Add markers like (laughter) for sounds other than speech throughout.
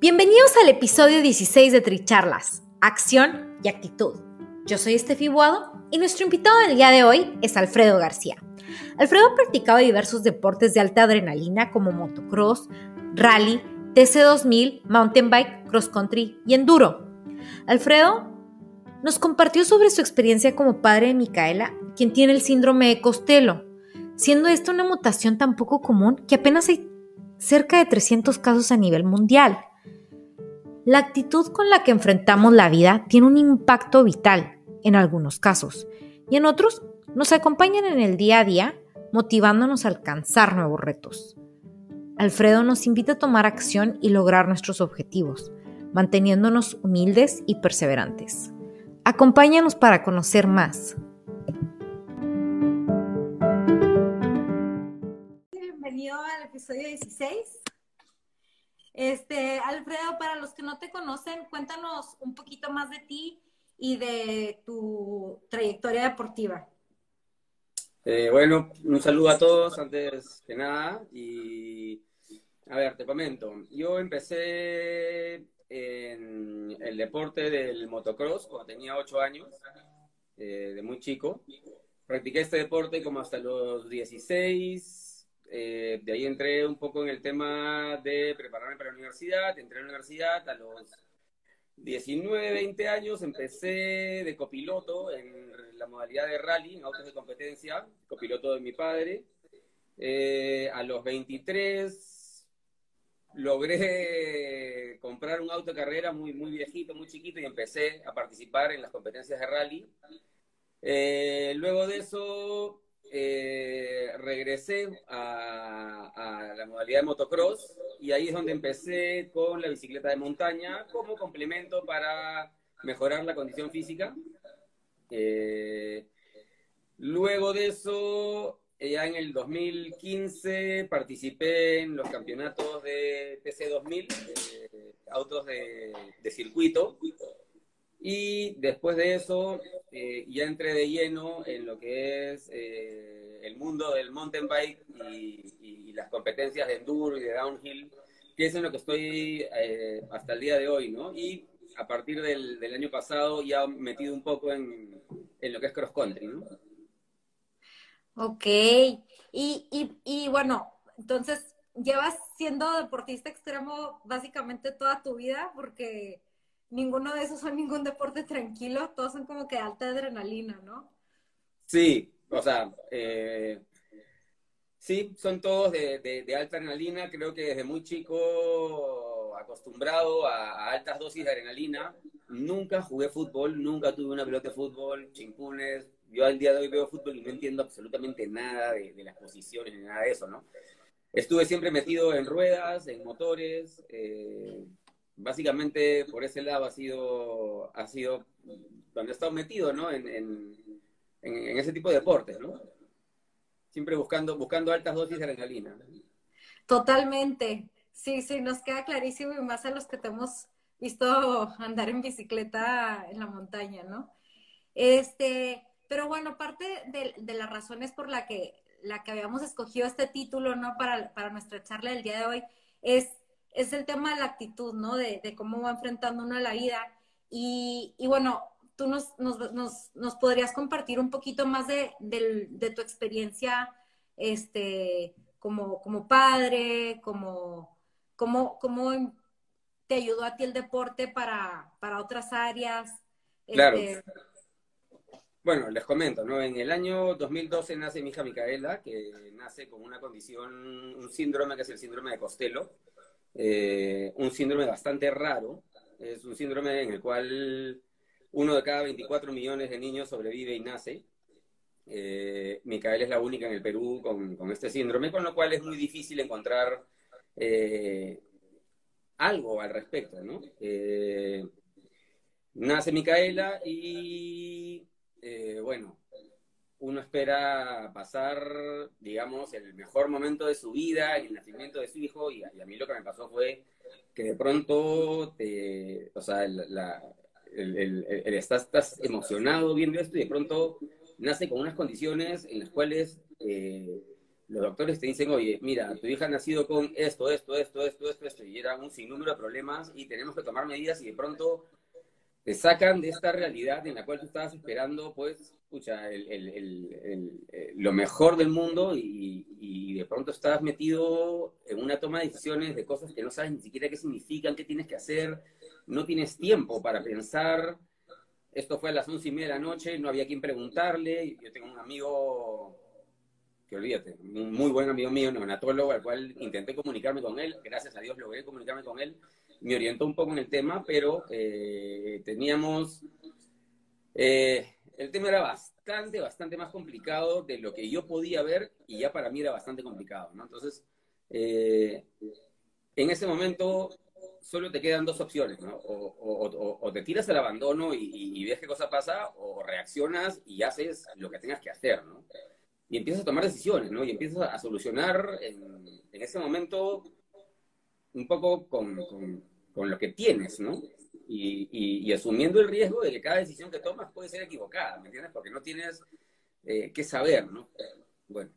Bienvenidos al episodio 16 de Tricharlas, Acción y Actitud. Yo soy Estefi Buado y nuestro invitado del día de hoy es Alfredo García. Alfredo ha practicado diversos deportes de alta adrenalina como motocross, rally, TC2000, mountain bike, cross country y enduro. Alfredo nos compartió sobre su experiencia como padre de Micaela, quien tiene el síndrome de Costello, siendo esta una mutación tan poco común que apenas hay cerca de 300 casos a nivel mundial. La actitud con la que enfrentamos la vida tiene un impacto vital en algunos casos y en otros nos acompañan en el día a día motivándonos a alcanzar nuevos retos. Alfredo nos invita a tomar acción y lograr nuestros objetivos, manteniéndonos humildes y perseverantes. Acompáñanos para conocer más. Bienvenido al episodio 16 este, Alfredo, para los que no te conocen, cuéntanos un poquito más de ti y de tu trayectoria deportiva. Eh, bueno, un saludo a todos antes que nada. Y a ver, te comento. Yo empecé en el deporte del motocross cuando tenía 8 años, eh, de muy chico. Practiqué este deporte como hasta los 16, eh, de ahí entré un poco en el tema de prepararme para la universidad. Entré a la universidad a los 19, 20 años. Empecé de copiloto en la modalidad de rally, en autos de competencia, copiloto de mi padre. Eh, a los 23 logré comprar un auto de carrera muy, muy viejito, muy chiquito y empecé a participar en las competencias de rally. Eh, luego de eso eh, regresé a, la modalidad de motocross y ahí es donde empecé con la bicicleta de montaña como complemento para mejorar la condición física. Eh, luego de eso, ya en el 2015 participé en los campeonatos de TC2000, eh, autos de, de circuito. Y después de eso, eh, ya entré de lleno en lo que es eh, el mundo del mountain bike y, las competencias de enduro y de downhill, que es en lo que estoy eh, hasta el día de hoy, ¿no? Y a partir del, año pasado ya metido un poco en, lo que es cross country, ¿no? Ok, y, y bueno, entonces llevas siendo deportista extremo básicamente toda tu vida porque ninguno de esos son ningún deporte tranquilo, todos son como que alta adrenalina, ¿no? Sí, o sea, eh, sí, son todos de, alta adrenalina, creo que desde muy chico acostumbrado a, altas dosis de adrenalina, nunca jugué fútbol, nunca tuve una pelota de fútbol, chimpunes, yo al día de hoy veo fútbol y no entiendo absolutamente nada de, las posiciones ni nada de eso, ¿no? Estuve siempre metido en ruedas, en motores, eh, básicamente por ese lado ha sido, ha sido donde he estado metido, ¿no? En, en, ese tipo de deportes, ¿no? Siempre buscando, buscando altas dosis de adrenalina. Totalmente. Sí, sí, nos queda clarísimo y más a los que te hemos visto andar en bicicleta en la montaña, ¿no? Este, pero bueno, parte de, de las razones por la que, la que habíamos escogido este título, ¿no? Para, para nuestra charla del día de hoy, es es el tema de la actitud, ¿no? De, cómo va enfrentando uno a la vida. Y, bueno, tú nos, nos, podrías compartir un poquito más de, tu experiencia este, como, como padre, como, cómo te ayudó a ti el deporte para, otras áreas, Claro. Este, bueno, les comento, ¿no? En el año 2012 nace mi hija Micaela, que nace con una condición, un síndrome que es el síndrome de Costello, eh, un síndrome bastante raro, es un síndrome en el cual uno de cada 24 millones de niños sobrevive y nace. Eh, Micaela es la única en el Perú con, este síndrome, con lo cual es muy difícil encontrar eh, algo al respecto. Eh, nace Micaela y bueno, uno espera pasar, digamos, el mejor momento de su vida, el nacimiento de su hijo, y a, mí lo que me pasó fue que de pronto, te, o sea, el, estás, emocionado viendo esto y de pronto nace con unas condiciones en las cuales eh, los doctores te dicen, oye, mira, tu hija ha nacido con esto, esto, esto, esto, esto, esto, y era un sinnúmero de problemas y tenemos que tomar medidas y de pronto te sacan de esta realidad en la cual tú estabas esperando, pues, escucha, eh, lo mejor del mundo y, de pronto estás metido en una toma de decisiones de cosas que no sabes ni siquiera qué significan, qué tienes que hacer, no tienes tiempo para pensar. Esto fue a las once y media de la noche, no había quien preguntarle. Yo tengo un amigo, que olvídate, un muy buen amigo mío, neonatólogo, al cual intenté comunicarme con él. Gracias a Dios logré comunicarme con él me orientó un poco en el tema, pero eh, teníamos... Eh, el tema era bastante, bastante más complicado de lo que yo podía ver y ya para mí era bastante complicado, ¿no? Entonces, eh, en ese momento solo te quedan dos opciones, ¿no? O, te tiras al abandono y, ves qué cosa pasa, o reaccionas y haces lo que tengas que hacer, ¿no? Y empiezas a tomar decisiones, ¿no? Y empiezas a solucionar en, ese momento un poco con, con lo que tienes, ¿no? Y, asumiendo el riesgo de que cada decisión que tomas puede ser equivocada, ¿me entiendes? Porque no tienes eh, que saber, ¿no? Bueno,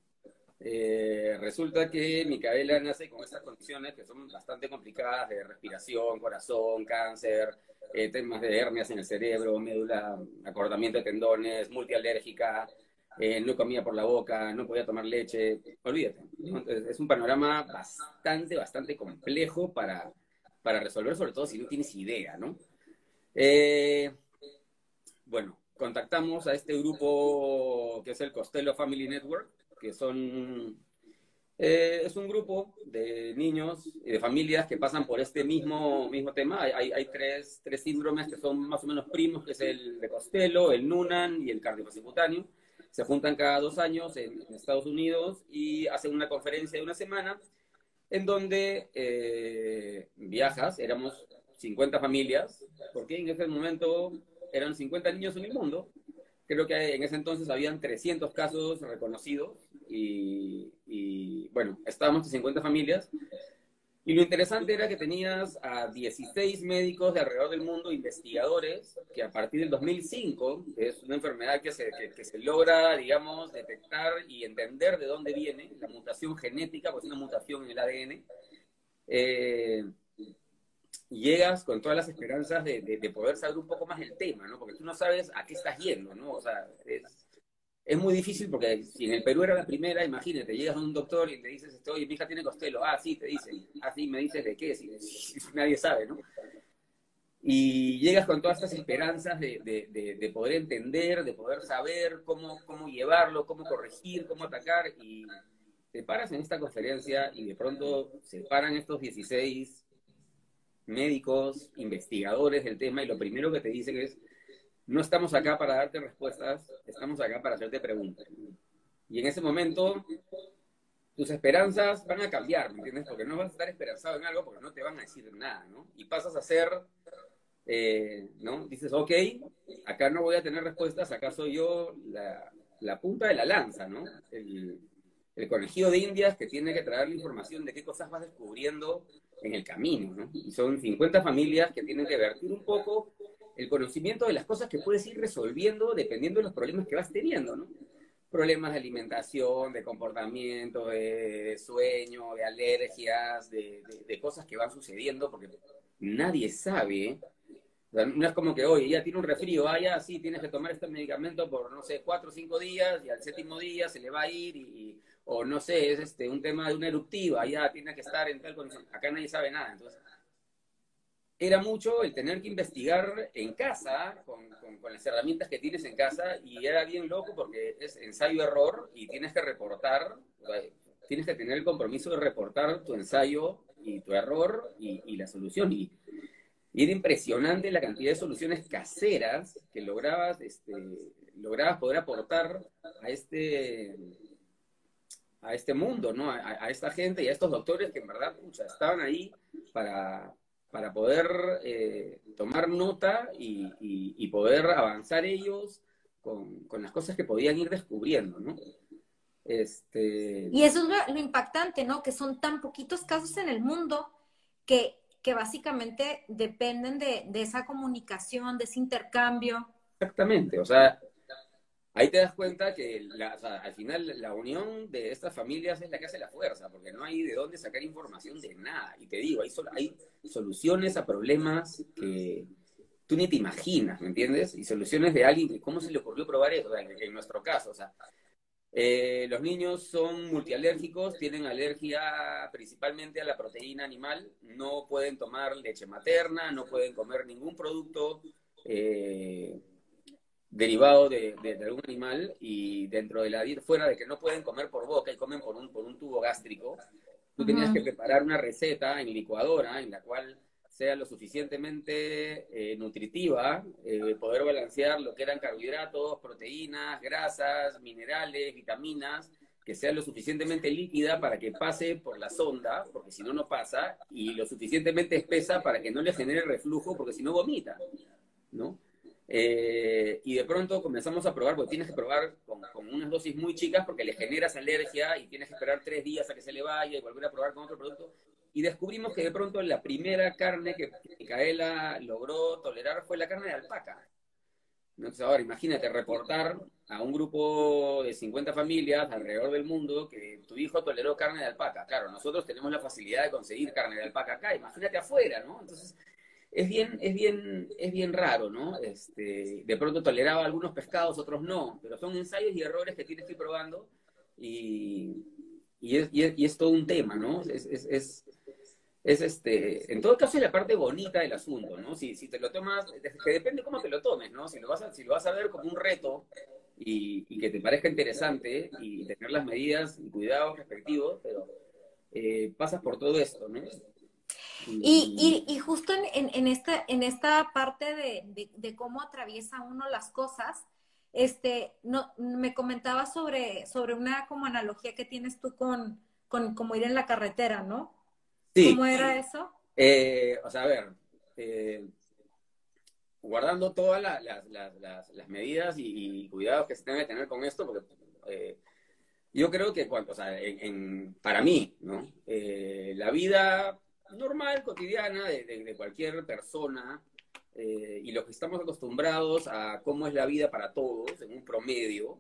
eh, resulta que Micaela nace con estas condiciones que son bastante complicadas de respiración, corazón, cáncer, eh, temas de hernias en el cerebro, médula, acordamiento de tendones, multialérgica, no comía por la boca, no podía tomar leche, olvídate. Es un panorama bastante, bastante complejo para, para resolver, sobre todo si no tienes idea, ¿no? Eh, bueno, contactamos a este grupo que es el Costello Family Network, que son eh, es un grupo de niños y de familias que pasan por este mismo, mismo tema. Hay, tres, tres, síndromes que son más o menos primos, que es el de Costello, el Nunan y el cardiopacicutáneo. Se juntan cada dos años en, en Estados Unidos y hacen una conferencia de una semana en donde eh, viajas, éramos 50 familias, porque en ese momento eran 50 niños en el mundo. Creo que en ese entonces habían 300 casos reconocidos y, y bueno, estábamos 50 familias y lo interesante era que tenías a 16 médicos de alrededor del mundo, investigadores, que a partir del 2005, es una enfermedad que se, que, se logra, digamos, detectar y entender de dónde viene, la mutación genética, pues una mutación en el ADN, eh, llegas con todas las esperanzas de, de, poder saber un poco más del tema, ¿no? Porque tú no sabes a qué estás yendo, ¿no? O sea, es, es muy difícil porque si en el Perú era la primera, imagínate, llegas a un doctor y te dices, este, oye, mi hija tiene costelo. Ah, sí, te dicen. Ah, sí, me dices de qué, si, (laughs) nadie sabe, ¿no? Y llegas con todas estas esperanzas de, de, de, poder entender, de poder saber cómo, cómo llevarlo, cómo corregir, cómo atacar. Y te paras en esta conferencia y de pronto se paran estos 16 médicos, investigadores del tema y lo primero que te dicen es, no estamos acá para darte respuestas, estamos acá para hacerte preguntas. Y en ese momento, tus esperanzas van a cambiar, ¿me entiendes? Porque no vas a estar esperanzado en algo porque no te van a decir nada, ¿no? Y pasas a ser, eh, ¿no? Dices, ok, acá no voy a tener respuestas, acá soy yo la, punta de la lanza, ¿no? El, el conejillo de indias que tiene que traer la información de qué cosas vas descubriendo en el camino, ¿no? Y son 50 familias que tienen que vertir un poco el conocimiento de las cosas que puedes ir resolviendo dependiendo de los problemas que vas teniendo, ¿no? Problemas de alimentación, de comportamiento, de, sueño, de alergias, de, cosas que van sucediendo, porque nadie sabe. no es como que, oye, ya tiene un resfrío, ah, ya, sí, tienes que tomar este medicamento por, no sé, cuatro o cinco días, y al séptimo día se le va a ir, y, o no sé, es este un tema de una eruptiva, ya tiene que estar en tal condición. Acá nadie sabe nada, entonces era mucho el tener que investigar en casa, con, las herramientas que tienes en casa, y era bien loco porque es ensayo-error y tienes que reportar, tienes que tener el compromiso de reportar tu ensayo y tu error y, la solución. Y, y, era impresionante la cantidad de soluciones caseras que lograbas, este, lograbas poder aportar a este a este mundo, ¿no? A, esta gente y a estos doctores que en verdad estaban ahí para, para poder eh, tomar nota y, poder avanzar ellos con, las cosas que podían ir descubriendo, ¿no? Este... Y eso es lo, impactante, ¿no? Que son tan poquitos casos en el mundo que, que básicamente dependen de, de esa comunicación, de ese intercambio. Exactamente, o sea, ahí te das cuenta que al final la unión de estas familias es la que hace la fuerza, porque no hay de dónde sacar información de nada. Y te digo, hay, hay soluciones a problemas que tú ni te imaginas, ¿me entiendes? Y soluciones de alguien que, ¿cómo se le ocurrió probar eso? en, nuestro caso, o sea, eh, los niños son multialérgicos, tienen alergia principalmente a la proteína animal, no pueden tomar leche materna, no pueden comer ningún producto. Eh, derivado de, algún animal y dentro de la dieta, fuera de que no pueden comer por boca y comen por un, por un tubo gástrico, tú tenías que preparar una receta en licuadora en la cual sea lo suficientemente eh, nutritiva, eh, poder balancear lo que eran carbohidratos, proteínas, grasas, minerales, vitaminas, que sea lo suficientemente líquida para que pase por la sonda, porque si no, no pasa, y lo suficientemente espesa para que no le genere reflujo, porque si no, vomita. Eh, y de pronto comenzamos a probar, porque tienes que probar con, unas dosis muy chicas porque le generas alergia y tienes que esperar tres días a que se le vaya y volver a probar con otro producto. Y descubrimos que de pronto la primera carne que Micaela logró tolerar fue la carne de alpaca. Entonces, ahora imagínate reportar a un grupo de 50 familias alrededor del mundo que tu hijo toleró carne de alpaca. Claro, nosotros tenemos la facilidad de conseguir carne de alpaca acá, imagínate afuera, ¿no? Entonces, es bien, es bien, es bien raro, ¿no? Este, de pronto toleraba algunos pescados, otros no, pero son ensayos y errores que tienes que probando y, y, es, y, es, todo un tema, ¿no? Es, es, es, es, este, en todo caso es la parte bonita del asunto, ¿no? Si, si te lo tomas, que depende cómo te lo tomes, ¿no? Si lo vas a, si lo vas a ver como un reto y, y que te parezca interesante y tener las medidas y cuidados respectivos, pero eh, pasas por todo esto, ¿no? Y, y, justo en, en, esta, en esta parte de, de, cómo atraviesa uno las cosas, este, no, me comentaba sobre, sobre una como analogía que tienes tú con, con como ir en la carretera, ¿no? Sí. ¿Cómo era eso? Eh, o sea, a ver, eh, guardando todas las, las, las, medidas y, cuidados que se tienen que tener con esto, porque eh, yo creo que cuando, o sea, en, para mí, ¿no? la vida normal, cotidiana, de, cualquier persona, eh, y los que estamos acostumbrados a cómo es la vida para todos, en un promedio.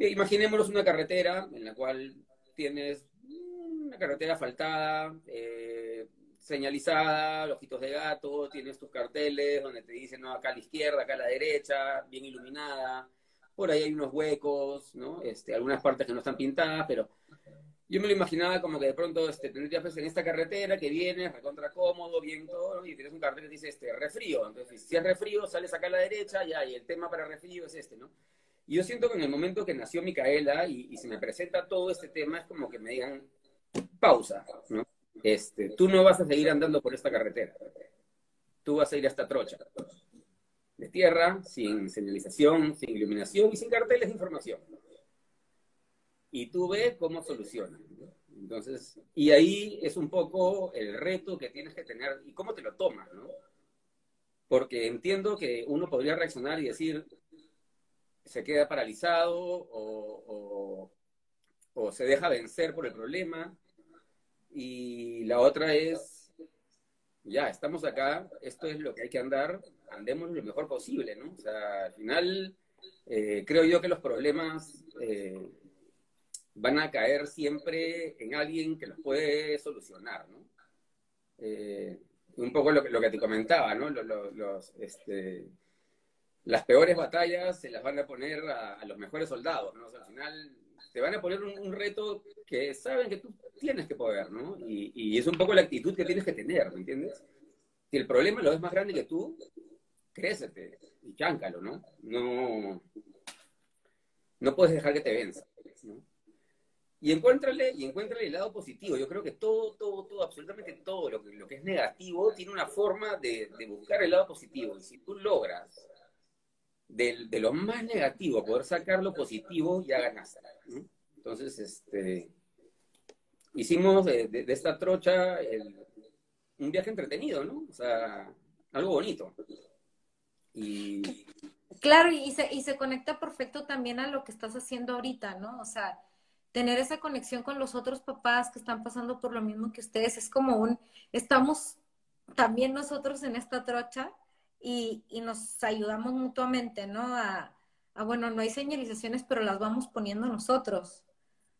Eh, imaginémonos una carretera en la cual tienes una carretera asfaltada, eh, señalizada, ojitos de gato, tienes tus carteles donde te dicen, no, acá a la izquierda, acá a la derecha, bien iluminada, por ahí hay unos huecos, ¿no? Este, algunas partes que no están pintadas, pero yo me lo imaginaba como que de pronto este, tendrías pues, en esta carretera que vienes, recontra cómodo, bien todo, y tienes un cartel que dice este, refrío. Entonces, si es refrío, sales acá a la derecha, ya, y el tema para refrío es este, ¿no? Y yo siento que en el momento que nació Micaela y, se me presenta todo este tema, es como que me digan, pausa, ¿no? Este, tú no vas a seguir andando por esta carretera. Tú vas a ir a esta trocha. De tierra, sin señalización, sin iluminación y sin carteles de información y tú ves cómo solucionan. Entonces, y ahí es un poco el reto que tienes que tener y cómo te lo tomas, ¿no? Porque entiendo que uno podría reaccionar y decir, se queda paralizado o, o, se deja vencer por el problema. Y la otra es, ya, estamos acá, esto es lo que hay que andar, andemos lo mejor posible, ¿no? O sea, al final, eh, creo yo que los problemas... Eh, van a caer siempre en alguien que los puede solucionar, ¿no? Eh, un poco lo, lo, que te comentaba, ¿no? Los, este, las peores batallas se las van a poner a, los mejores soldados, ¿no? al final te van a poner un, reto que saben que tú tienes que poder, ¿no? Y, y, es un poco la actitud que tienes que tener, ¿me entiendes? si el problema lo es más grande que tú, crécete y cháncalo, ¿no? No, no puedes dejar que te venza. Y encuéntrale, y encuéntrale el lado positivo. Yo creo que todo, todo, todo, absolutamente todo lo que, lo que es negativo tiene una forma de, buscar el lado positivo. Y si tú logras de, lo más negativo poder sacar lo positivo, ya ganaste. Entonces, este, hicimos de, esta trocha un viaje entretenido, ¿no? O sea, algo bonito. Y... Claro, y se, y se conecta perfecto también a lo que estás haciendo ahorita, ¿no? O sea, tener esa conexión con los otros papás que están pasando por lo mismo que ustedes, es como un, estamos también nosotros en esta trocha y, y nos ayudamos mutuamente, ¿no? A, bueno, no hay señalizaciones, pero las vamos poniendo nosotros.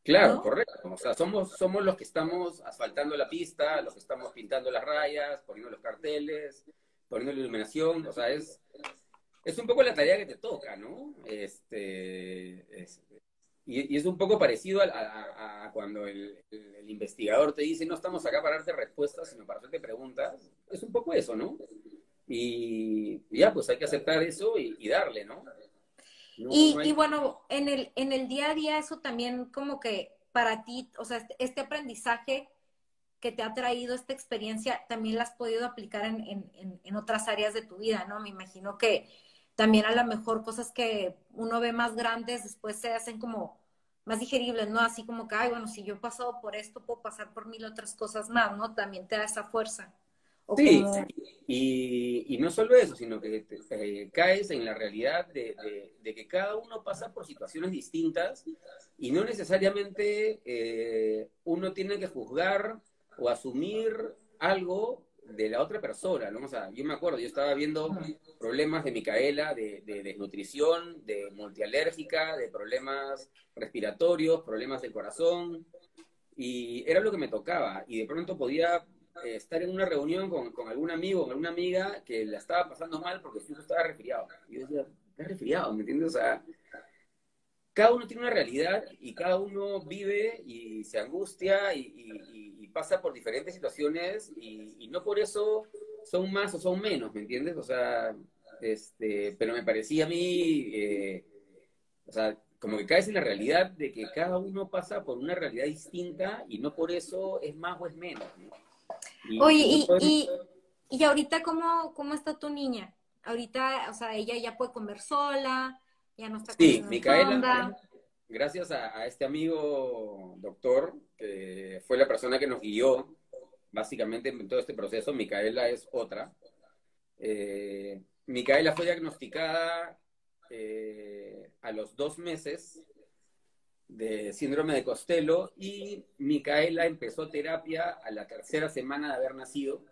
Claro, correcto. O sea, somos, somos los que estamos asfaltando la pista, los que estamos pintando las rayas, poniendo los carteles, poniendo la iluminación. O sea, es, es un poco la tarea que te toca, ¿no? Este, y, es un poco parecido a, cuando el, investigador te dice, no estamos acá para darte respuestas, sino para hacerte preguntas. Es un poco eso, ¿no? Y, ya, pues hay que aceptar eso y, darle, ¿no? y, bueno, en el, en el día a día eso también como que para ti, o sea, este, este aprendizaje que te ha traído esta experiencia, también la has podido aplicar en, en, en otras áreas de tu vida, ¿no? Me imagino que también a lo mejor cosas que uno ve más grandes después se hacen como más digeribles, ¿no? Así como que, ay, bueno, si yo he pasado por esto, puedo pasar por mil otras cosas más, ¿no? También te da esa fuerza. sí, y, no solo eso, sino que caes en la realidad de, que cada uno pasa por situaciones distintas y no necesariamente eh, uno tiene que juzgar o asumir algo de la otra persona, ¿no? O sea, yo me acuerdo, yo estaba viendo problemas de Micaela, de, desnutrición, de multialérgica, de problemas respiratorios, problemas del corazón, y era lo que me tocaba, y de pronto podía eh, estar en una reunión con, con, algún amigo o alguna amiga que la estaba pasando mal porque hijo estaba resfriado. Y yo decía, está resfriado, ¿me entiendes? O sea, cada uno tiene una realidad y cada uno vive y se angustia y pasa por diferentes situaciones y, no por eso son más o son menos, ¿me entiendes? O sea, este, pero me parecía a mí, eh, o sea, como que caes en la realidad de que cada uno pasa por una realidad distinta y no por eso es más o es menos. Oye, y, y, ahorita cómo, cómo está tu niña? Ahorita, o sea, ella ya puede comer sola, ya no está Sí, Micaela, gracias a, este amigo doctor, que fue la persona que nos guió básicamente en todo este proceso, Micaela es otra. Eh, Micaela fue diagnosticada eh, a los dos meses de síndrome de Costello y Micaela empezó terapia a la tercera semana de haber nacido.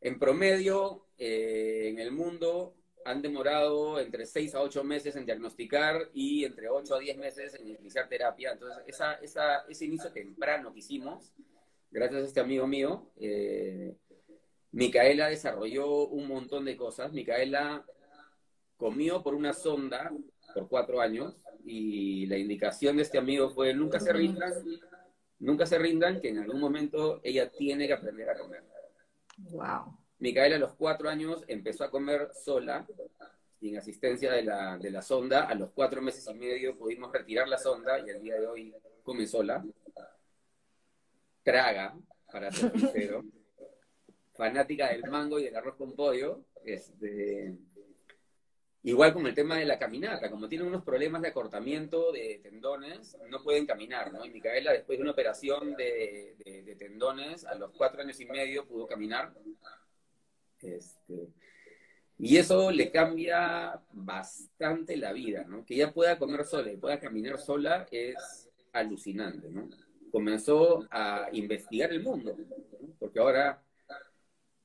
En promedio, eh, en el mundo, han demorado entre 6 a 8 meses en diagnosticar y entre 8 a 10 meses en iniciar terapia. Entonces, esa, esa, ese inicio temprano que hicimos, gracias a este amigo mío, eh, Micaela desarrolló un montón de cosas. Micaela comió por una sonda por cuatro años y la indicación de este amigo fue nunca se rindan, nunca se rindan, que en algún momento ella tiene que aprender a comer. Wow. Micaela a los cuatro años empezó a comer sola, sin asistencia de la, de la sonda. A los cuatro meses y medio pudimos retirar la sonda y el día de hoy come sola. Traga, para ser sincero. Fanática del mango y del arroz con pollo. Este, igual con el tema de la caminata, como tiene unos problemas de acortamiento de tendones, no pueden caminar, ¿no? Y Micaela, después de una operación de, de tendones, a los cuatro años y medio pudo caminar este, y eso le cambia bastante la vida, ¿no? Que ella pueda comer sola y pueda caminar sola es alucinante, ¿no? Comenzó a investigar el mundo, porque ahora,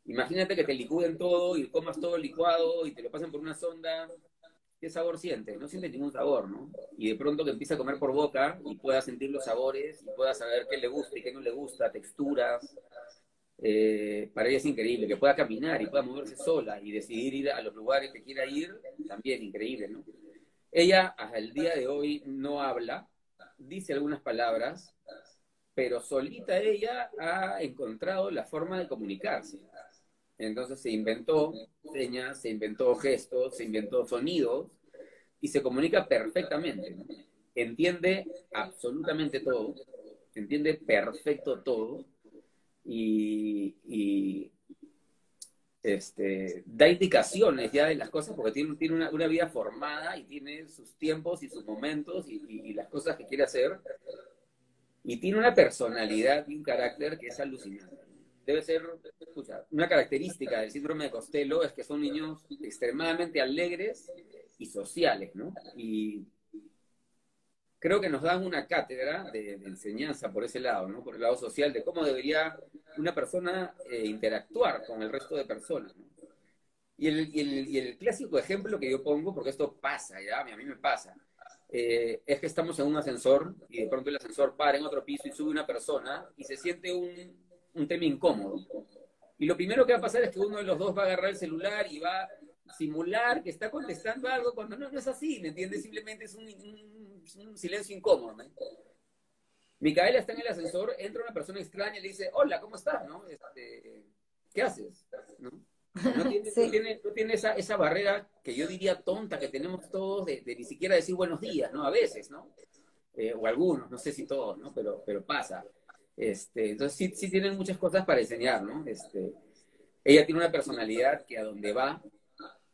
imagínate que te licuden todo y comas todo licuado y te lo pasan por una sonda, ¿qué sabor siente? No siente ningún sabor, ¿no? Y de pronto que empieza a comer por boca y pueda sentir los sabores y pueda saber qué le gusta y qué no le gusta, texturas, eh, para ella es increíble, que pueda caminar y pueda moverse sola y decidir ir a los lugares que quiera ir, también increíble, ¿no? Ella hasta el día de hoy no habla, dice algunas palabras, pero solita ella ha encontrado la forma de comunicarse. Entonces se inventó señas, se inventó gestos, se inventó sonidos y se comunica perfectamente. Entiende absolutamente todo, entiende perfecto todo y, este, da indicaciones ya de las cosas porque tiene, tiene una, vida formada y tiene sus tiempos y sus momentos y, las cosas que quiere hacer. Y tiene una personalidad y un carácter que es alucinante. Debe ser, escucha, una característica del síndrome de Costello es que son niños extremadamente alegres y sociales, ¿no? Y creo que nos dan una cátedra de, enseñanza por ese lado, ¿no? Por el lado social, de cómo debería una persona eh, interactuar con el resto de personas. ¿no? Y, el, clásico ejemplo que yo pongo, porque esto pasa, ya, a mí me pasa, eh, es que estamos en un ascensor y de pronto el ascensor para en otro piso y sube una persona y se siente un, un tema incómodo. Y lo primero que va a pasar es que uno de los dos va a agarrar el celular y va simular que está contestando algo cuando no, no es así, ¿me entiendes? Simplemente es un, un, silencio incómodo. ¿no? Micaela está en el ascensor, entra una persona extraña y le dice, hola, ¿cómo estás? ¿No? Este, ¿Qué haces? ¿No? (laughs) tiene, no tiene, esa, esa, barrera que yo diría tonta que tenemos todos de, ni siquiera decir buenos días, ¿no? A veces, ¿no? Eh, o algunos, no sé si todos, ¿no? Pero, pero pasa. Este, entonces sí, sí tienen muchas cosas para enseñar, ¿no? Este, ella tiene una personalidad que a donde va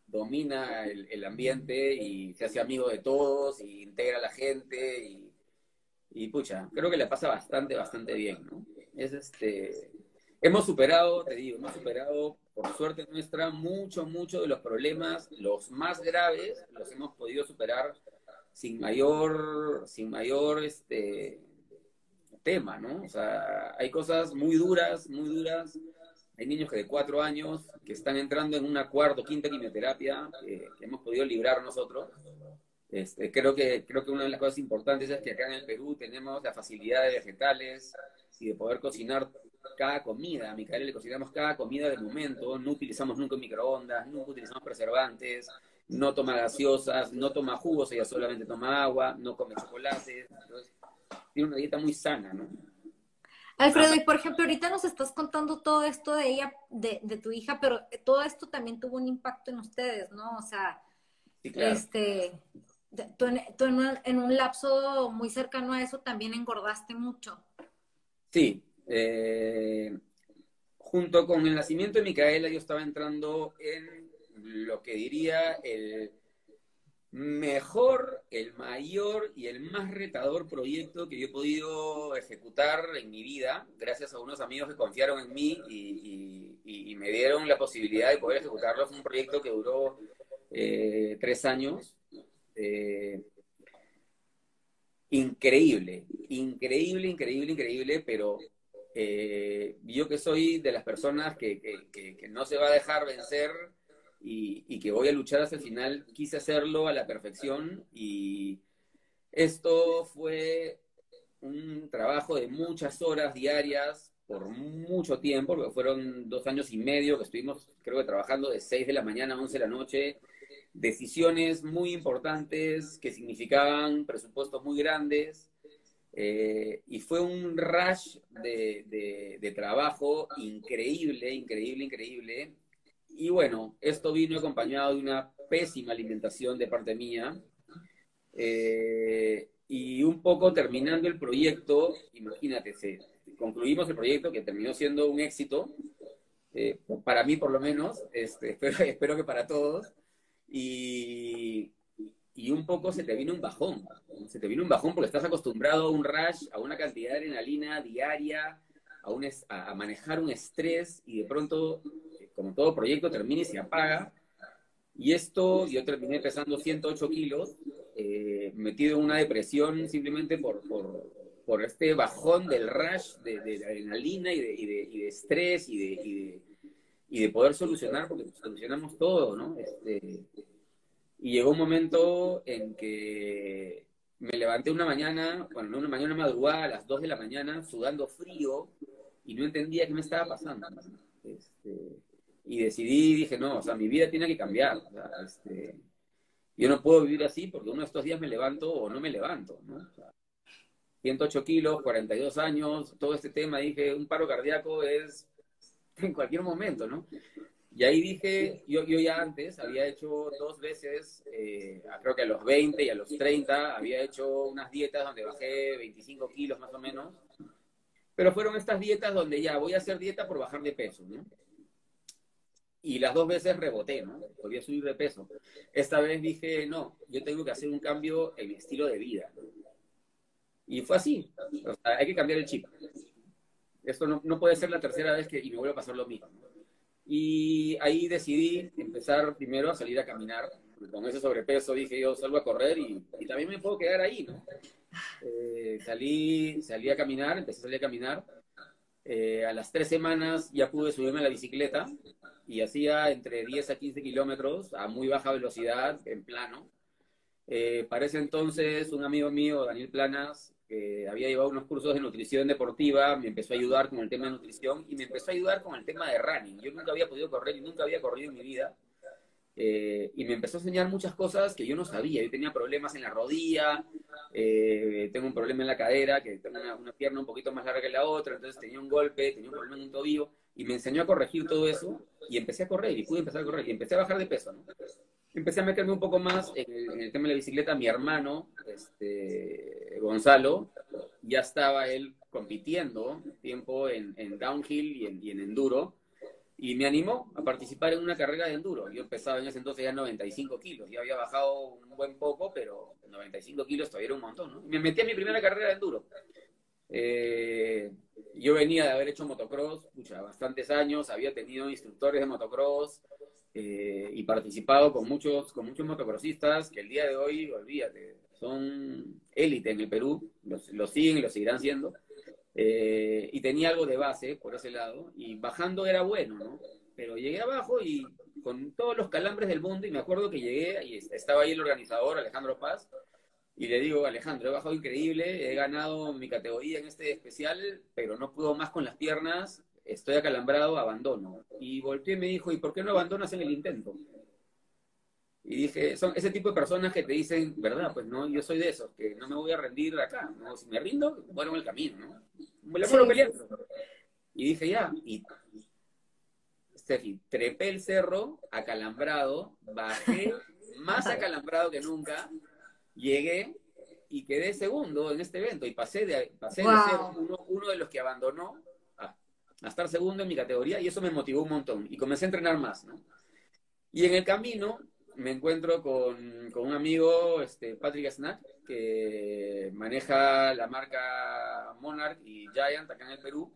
domina el, ambiente y se hace amigo de todos y integra a la gente y, y, pucha, creo que le pasa bastante, bastante bien, ¿no? Es este, hemos superado, te digo, hemos superado, por suerte nuestra, mucho, mucho de los problemas, los más graves, los hemos podido superar sin mayor, sin mayor, este, tema, ¿no? O sea, hay cosas muy duras, muy duras, hay niños que de cuatro años que están entrando en una cuarta o quinta quimioterapia que hemos podido librar nosotros. Este, creo, que, creo que una de las cosas importantes es que acá en el Perú tenemos la facilidad de vegetales y de poder cocinar cada comida. A Micaela le cocinamos cada comida de momento, no utilizamos nunca microondas, nunca utilizamos preservantes, no toma gaseosas, no toma jugos, ella solamente toma agua, no come chocolate. tiene una dieta muy sana, ¿no? Alfredo, y por ejemplo, ahorita nos estás contando todo esto de ella, de, tu hija, pero todo esto también tuvo un impacto en ustedes, ¿no? O sea, este, tú, en, un, lapso muy cercano a eso también engordaste mucho. Sí, eh, junto con el nacimiento de Micaela yo estaba entrando en lo que diría el mejor, el mayor y el más retador proyecto que yo he podido ejecutar en mi vida, gracias a unos amigos que confiaron en mí y, me dieron la posibilidad de poder ejecutarlo. Fue un proyecto que duró eh, tres años. Eh, increíble, increíble, increíble, increíble, pero eh, yo que soy de las personas que, que no se va a dejar vencer y, que voy a luchar hasta el final. Quise hacerlo a la perfección y esto fue un trabajo de muchas horas diarias por mucho tiempo, porque fueron dos años y medio que estuvimos, creo que trabajando de 6 de la mañana a 11 de la noche, decisiones muy importantes que significaban presupuestos muy grandes, eh, y fue un rush de, de, trabajo increíble, increíble, increíble, y bueno, esto vino acompañado de una pésima alimentación de parte mía. Eh, y un poco terminando el proyecto, imagínate, concluimos el proyecto que terminó siendo un éxito, eh, para mí por lo menos, este, (laughs) espero, que para todos, y, y, un poco se te vino un bajón, se te vino un bajón porque estás acostumbrado a un rush, a una cantidad de adrenalina diaria, a, un, a manejar un estrés y de pronto como todo proyecto, termina y se apaga. Y esto, yo terminé pesando 108 kilos, eh, metido en una depresión simplemente por, por, este bajón del rush de, adrenalina y de, y de, estrés y de, y de, poder solucionar, porque solucionamos todo, ¿no? Este, y llegó un momento en que me levanté una mañana, bueno, una mañana madrugada a las 2 de la mañana, sudando frío, y no entendía qué me estaba pasando. Y decidí, dije, no, o sea, mi vida tiene que cambiar. este, yo no puedo vivir así porque uno de estos días me levanto o no me levanto, ¿no? 108 kilos, 42 años, todo este tema, dije, un paro cardíaco es (laughs) en cualquier momento, ¿no? Y ahí dije, yo, yo ya antes había hecho dos veces, eh, creo que a los 20 y a los 30, había hecho unas dietas donde bajé 25 kilos más o menos, pero fueron estas dietas donde ya voy a hacer dieta por bajar de peso, ¿no? Y las dos veces reboté, ¿no? Podía subir de peso. Esta vez dije, no, yo tengo que hacer un cambio en mi estilo de vida. Y fue así. O sea, hay que cambiar el chip. Esto no, no puede ser la tercera vez que y me vuelve a pasar lo mismo. Y ahí decidí empezar primero a salir a caminar. Con ese sobrepeso dije yo salgo a correr y, y también me puedo quedar ahí, ¿no? Eh, salí, salí a caminar, empecé a salir a caminar. Eh, a las tres semanas ya pude subirme a la bicicleta y hacía entre 10 a 15 kilómetros a muy baja velocidad, en plano. Eh, para ese entonces, un amigo mío, Daniel Planas, que había llevado unos cursos de nutrición deportiva, me empezó a ayudar con el tema de nutrición y me empezó a ayudar con el tema de running. Yo nunca había podido correr y nunca había corrido en mi vida. Eh, y me empezó a enseñar muchas cosas que yo no sabía. Yo tenía problemas en la rodilla, eh, tengo un problema en la cadera, que tengo una, pierna un poquito más larga que la otra, entonces tenía un golpe, tenía un problema en un tobillo, y me enseñó a corregir todo eso, y empecé a correr, y pude empezar a correr, y empecé a bajar de peso, ¿no? empecé a meterme un poco más en el, tema de la bicicleta. Mi hermano, este, Gonzalo, ya estaba él compitiendo tiempo en, downhill y en, y en, enduro. Y me animó a participar en una carrera de enduro. Yo empezaba en ese entonces ya 95 kilos. Ya había bajado un buen poco, pero 95 kilos todavía era un montón. ¿no? me metí a mi primera carrera de enduro. Eh, yo venía de haber hecho motocross, pucha, bastantes años, había tenido instructores de motocross, eh, y participado con muchos, con muchos motocrossistas que el día de hoy, olvídate, son élite en el Perú, lo siguen y lo seguirán siendo. Eh, y tenía algo de base por ese lado, y bajando era bueno, ¿no? Pero llegué abajo y con todos los calambres del mundo, y me acuerdo que llegué y estaba ahí el organizador, Alejandro Paz, y le digo, Alejandro, he bajado increíble, he ganado mi categoría en este especial, pero no puedo más con las piernas, estoy acalambrado, abandono. Y volteé y me dijo, ¿y por qué no abandonas en el intento? Y dije, son ese tipo de personas que te dicen, ¿verdad? Pues no, yo soy de esos, que no me voy a rendir acá. ¿no? Si me rindo, vuelvo el camino, ¿no? Me sí. peleando. Y dije, ya, y Steffi, trepé el cerro, acalambrado, bajé, (laughs) más acalambrado que nunca, llegué y quedé segundo en este evento y pasé de, pasé de ser uno, uno de los que abandonó a estar segundo en mi categoría y eso me motivó un montón y comencé a entrenar más, ¿no? Y en el camino me encuentro con, con un amigo, este, Patrick Snack, que maneja la marca Monarch y Giant acá en el Perú.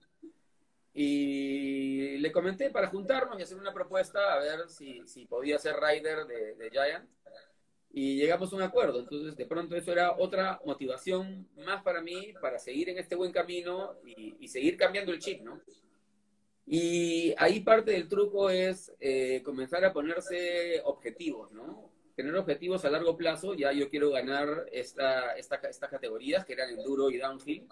Y le comenté para juntarnos y hacer una propuesta a ver si, si podía ser rider de, de Giant. Y llegamos a un acuerdo. Entonces, de pronto, eso era otra motivación más para mí para seguir en este buen camino y, y seguir cambiando el chip, ¿no? Y ahí parte del truco es eh, comenzar a ponerse objetivos, ¿no? Tener objetivos a largo plazo, ya yo quiero ganar esta, esta, estas categorías que eran enduro y downhill,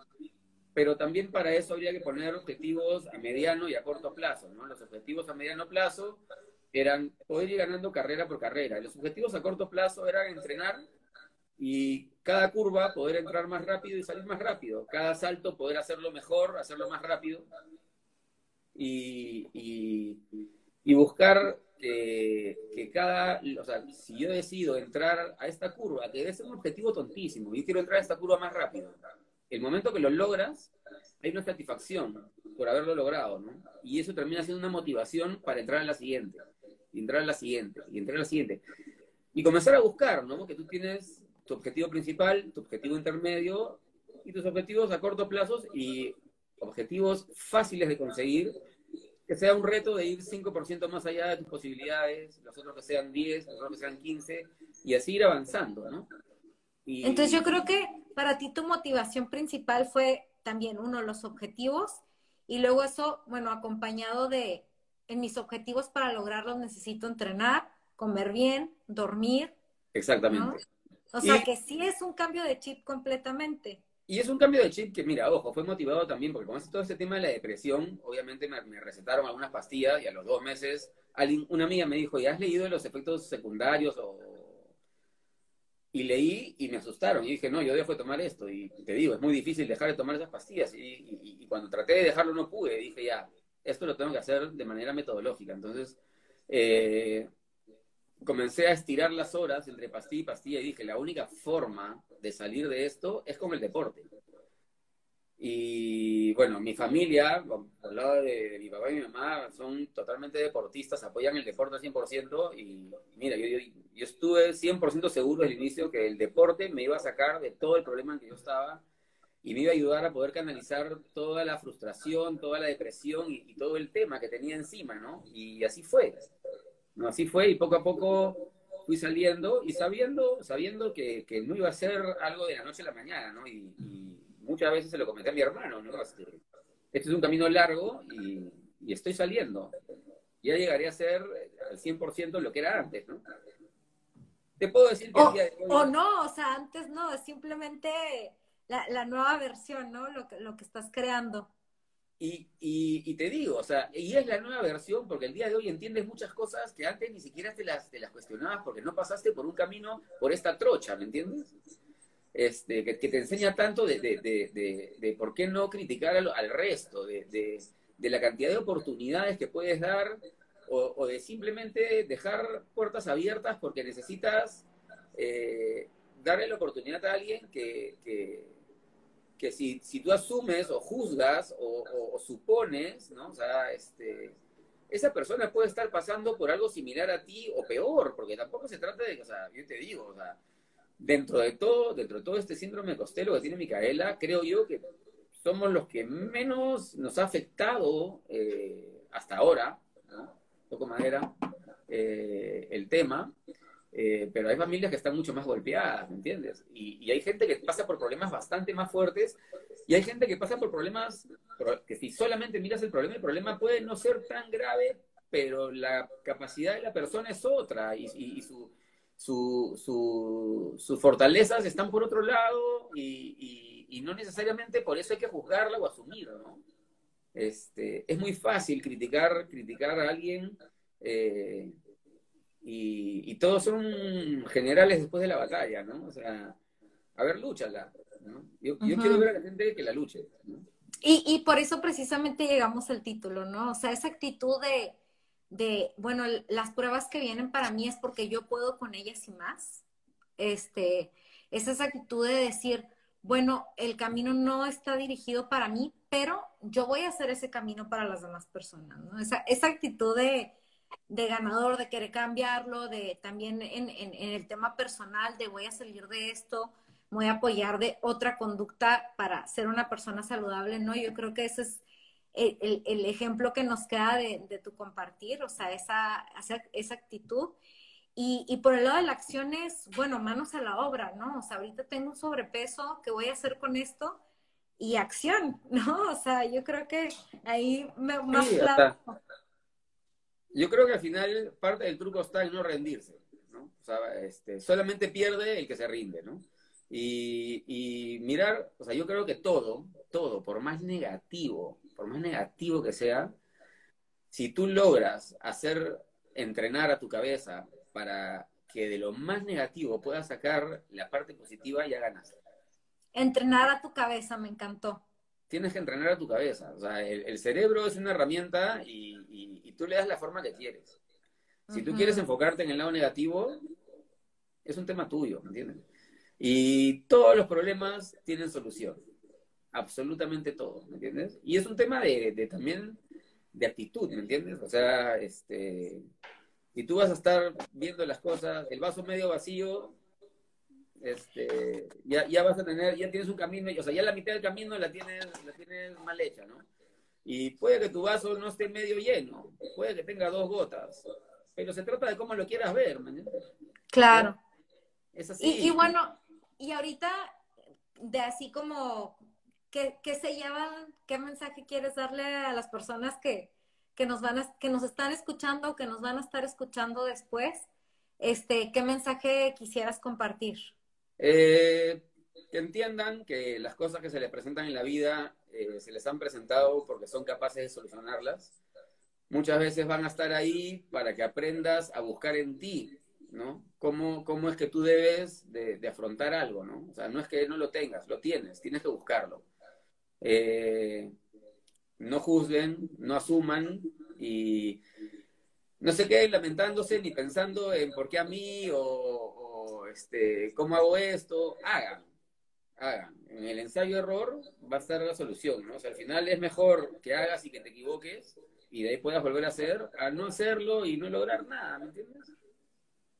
pero también para eso habría que poner objetivos a mediano y a corto plazo, ¿no? Los objetivos a mediano plazo eran poder ir ganando carrera por carrera, los objetivos a corto plazo eran entrenar y cada curva poder entrar más rápido y salir más rápido, cada salto poder hacerlo mejor, hacerlo más rápido y, y, buscar que, que, cada, o sea, si yo decido entrar a esta curva, que debe ser un objetivo tontísimo, yo quiero entrar a esta curva más rápido, el momento que lo logras, hay una satisfacción por haberlo logrado, ¿no? Y eso termina siendo una motivación para entrar a la siguiente, y entrar a la siguiente, y entrar a la siguiente. Y comenzar a buscar, ¿no? Que tú tienes tu objetivo principal, tu objetivo intermedio y tus objetivos a corto plazo y objetivos fáciles de conseguir, que sea un reto de ir 5% más allá de tus posibilidades, los otros que sean 10, los otros que sean 15, y así ir avanzando, ¿no? Entonces yo creo que para ti tu motivación principal fue también uno, los objetivos, y luego eso, bueno, acompañado de, en mis objetivos para lograrlos necesito entrenar, comer bien, dormir. Exactamente. O sea que sí es un cambio de chip completamente. Y es un cambio de chip que, mira, ojo, fue motivado también porque con todo este tema de la depresión, obviamente me, recetaron algunas pastillas y a los dos meses una amiga me dijo, ¿ya has leído los efectos secundarios? O... Y leí y me asustaron. Y dije, no, yo dejo de tomar esto. Y te digo, es muy difícil dejar de tomar esas pastillas. Y, y, cuando traté de dejarlo no pude. Dije, ya, esto lo tengo que hacer de manera metodológica. Entonces, eh, comencé a estirar las horas entre pastilla y pastilla y dije, la única forma de salir de esto es con el deporte. Y bueno, mi familia, al lado de, mi papá y mi mamá, son totalmente deportistas, apoyan el deporte al 100%. Y mira, yo, yo, yo estuve 100% seguro al inicio que el deporte me iba a sacar de todo el problema en que yo estaba y me iba a ayudar a poder canalizar toda la frustración, toda la depresión y, todo el tema que tenía encima, ¿no? Y así fue. ¿No? Así fue y poco a poco fui saliendo y sabiendo, sabiendo que, que no iba a ser algo de la noche a la mañana, ¿no? Y, muchas veces se lo comenté a mi hermano, ¿no? Este, este es un camino largo y, y, estoy saliendo. Ya llegaré a ser al 100% lo que era antes, ¿no? Te puedo decir que... O, de hoy... o no, o sea, antes no, es simplemente la, la nueva versión, ¿no? Lo que, lo que estás creando. Y, te digo, o sea, y es la nueva versión porque el día de hoy entiendes muchas cosas que antes ni siquiera te las, te las cuestionabas porque no pasaste por un camino, por esta trocha, ¿me entiendes? Este, que, te enseña tanto de, por qué no criticar al, resto, de, la cantidad de oportunidades que puedes dar o, de simplemente dejar puertas abiertas porque necesitas eh, darle la oportunidad a alguien que que si, si tú asumes o juzgas o, supones, ¿no? O sea, este, esa persona puede estar pasando por algo similar a ti o peor, porque tampoco se trata de, o sea, yo te digo, o sea, dentro de todo, dentro de todo este síndrome costelo que tiene Micaela, creo yo que somos los que menos nos ha afectado eh, hasta ahora, ¿no? Poco madera, eh, el tema. Eh, pero hay familias que están mucho más golpeadas, ¿me entiendes? Y, hay gente que pasa por problemas bastante más fuertes y hay gente que pasa por problemas que si solamente miras el problema, el problema puede no ser tan grave, pero la capacidad de la persona es otra y, su, su, sus fortalezas están por otro lado y, y, no necesariamente por eso hay que juzgarla o asumirla, ¿no? Este, es muy fácil criticar, criticar a alguien eh, y, todos son generales después de la batalla, ¿no? O sea, a ver, lúchala, ¿no? Yo, quiero ver a la gente que la luche, ¿no? Y, y por eso precisamente llegamos al título, ¿no? O sea, esa actitud de, de, bueno, las pruebas que vienen para mí es porque yo puedo con ellas y más. Este, es esa actitud de decir, bueno, el camino no está dirigido para mí, pero yo voy a hacer ese camino para las demás personas, ¿no? Esa, esa actitud de, de ganador, de querer cambiarlo, de también en, en, el tema personal, de voy a salir de esto, voy a apoyar de otra conducta para ser una persona saludable, ¿no? Yo creo que ese es el, el, ejemplo que nos queda de, de, tu compartir, o sea, esa, esa, esa actitud. Y, y, por el lado de la acción es, bueno, manos a la obra, ¿no? O sea, ahorita tengo un sobrepeso, ¿qué voy a hacer con esto? Y acción, (laughs) ¿no? O sea, yo creo que ahí me, más claro. Yo creo que al final parte del truco está en no rendirse, ¿no? O sea, este, solamente pierde el que se rinde, ¿no? Y, y, mirar, o sea, yo creo que todo, todo, por más negativo, por más negativo que sea, si tú logras hacer entrenar a tu cabeza para que de lo más negativo puedas sacar la parte positiva, ya ganas. Entrenar a tu cabeza, me encantó tienes que entrenar a tu cabeza. O sea, el, cerebro es una herramienta y, tú le das la forma que quieres. Si tú quieres enfocarte en el lado negativo, es un tema tuyo, ¿me entiendes? Y todos los problemas tienen solución. Absolutamente todos, ¿me entiendes? Y es un tema de, de también de actitud, ¿me entiendes? O sea, este, si tú vas a estar viendo las cosas, el vaso medio vacío, este, ya, ya vas a tener, ya tienes un camino, o sea, ya la mitad del camino la tienes, la tienes mal hecha, ¿no? Y puede que tu vaso no esté medio lleno, puede que tenga dos gotas, pero se trata de cómo lo quieras ver, Claro. Es así. Y, bueno, y ahorita, de así como, ¿qué, ¿qué, se llevan? ¿Qué mensaje quieres darle a las personas que, que nos van a, que nos están escuchando, que nos van a estar escuchando después? Este, ¿qué mensaje quisieras compartir? Eh, que entiendan que las cosas que se les presentan en la vida eh, se les han presentado porque son capaces de solucionarlas. Muchas veces van a estar ahí para que aprendas a buscar en ti, ¿no? ¿Cómo, cómo es que tú debes de, afrontar algo, ¿no? O sea, no es que no lo tengas, lo tienes, tienes que buscarlo. Eh, no juzguen, no asuman y no se queden lamentándose ni pensando en por qué a mí o, este, cómo hago esto. Hagan, hagan. En el ensayo-error va a estar la solución, ¿no? O sea, al final es mejor que hagas y que te equivoques y de ahí puedas volver a hacer, a no hacerlo y no lograr nada, ¿me entiendes?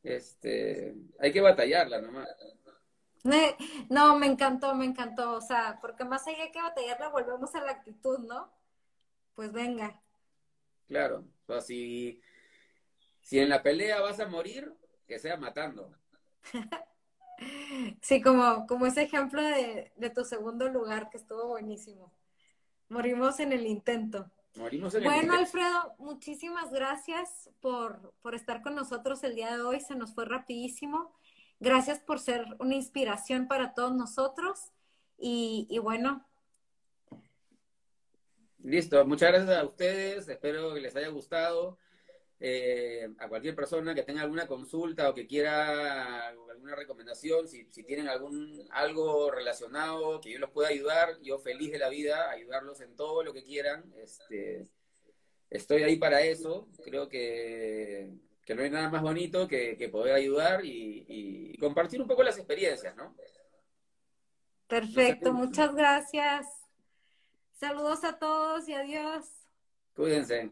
Este, hay que batallarla nomás. No, me encantó, me encantó, o sea, porque más allá que batallarla, volvemos a la actitud, ¿no? Pues venga. Claro, o sea, si, si en la pelea vas a morir, que sea matando. (laughs) sí, como, como ese ejemplo de, de tu segundo lugar, que estuvo buenísimo. Morimos en el intento. Morimos en el bueno, Alfredo, muchísimas gracias por, por estar con nosotros el día de hoy. Se nos fue rapidísimo. Gracias por ser una inspiración para todos nosotros. Y, y bueno. Listo, muchas gracias a ustedes. Espero que les haya gustado. Eh, a cualquier persona que tenga alguna consulta o que quiera alguna recomendación, si, si, tienen algún algo relacionado que yo los pueda ayudar, yo feliz de la vida, ayudarlos en todo lo que quieran. Este, estoy ahí para eso. Creo que que no hay nada más bonito que, poder ayudar y, compartir un poco las experiencias, ¿no? Perfecto, muchas gracias. Saludos a todos y adiós. Cuídense.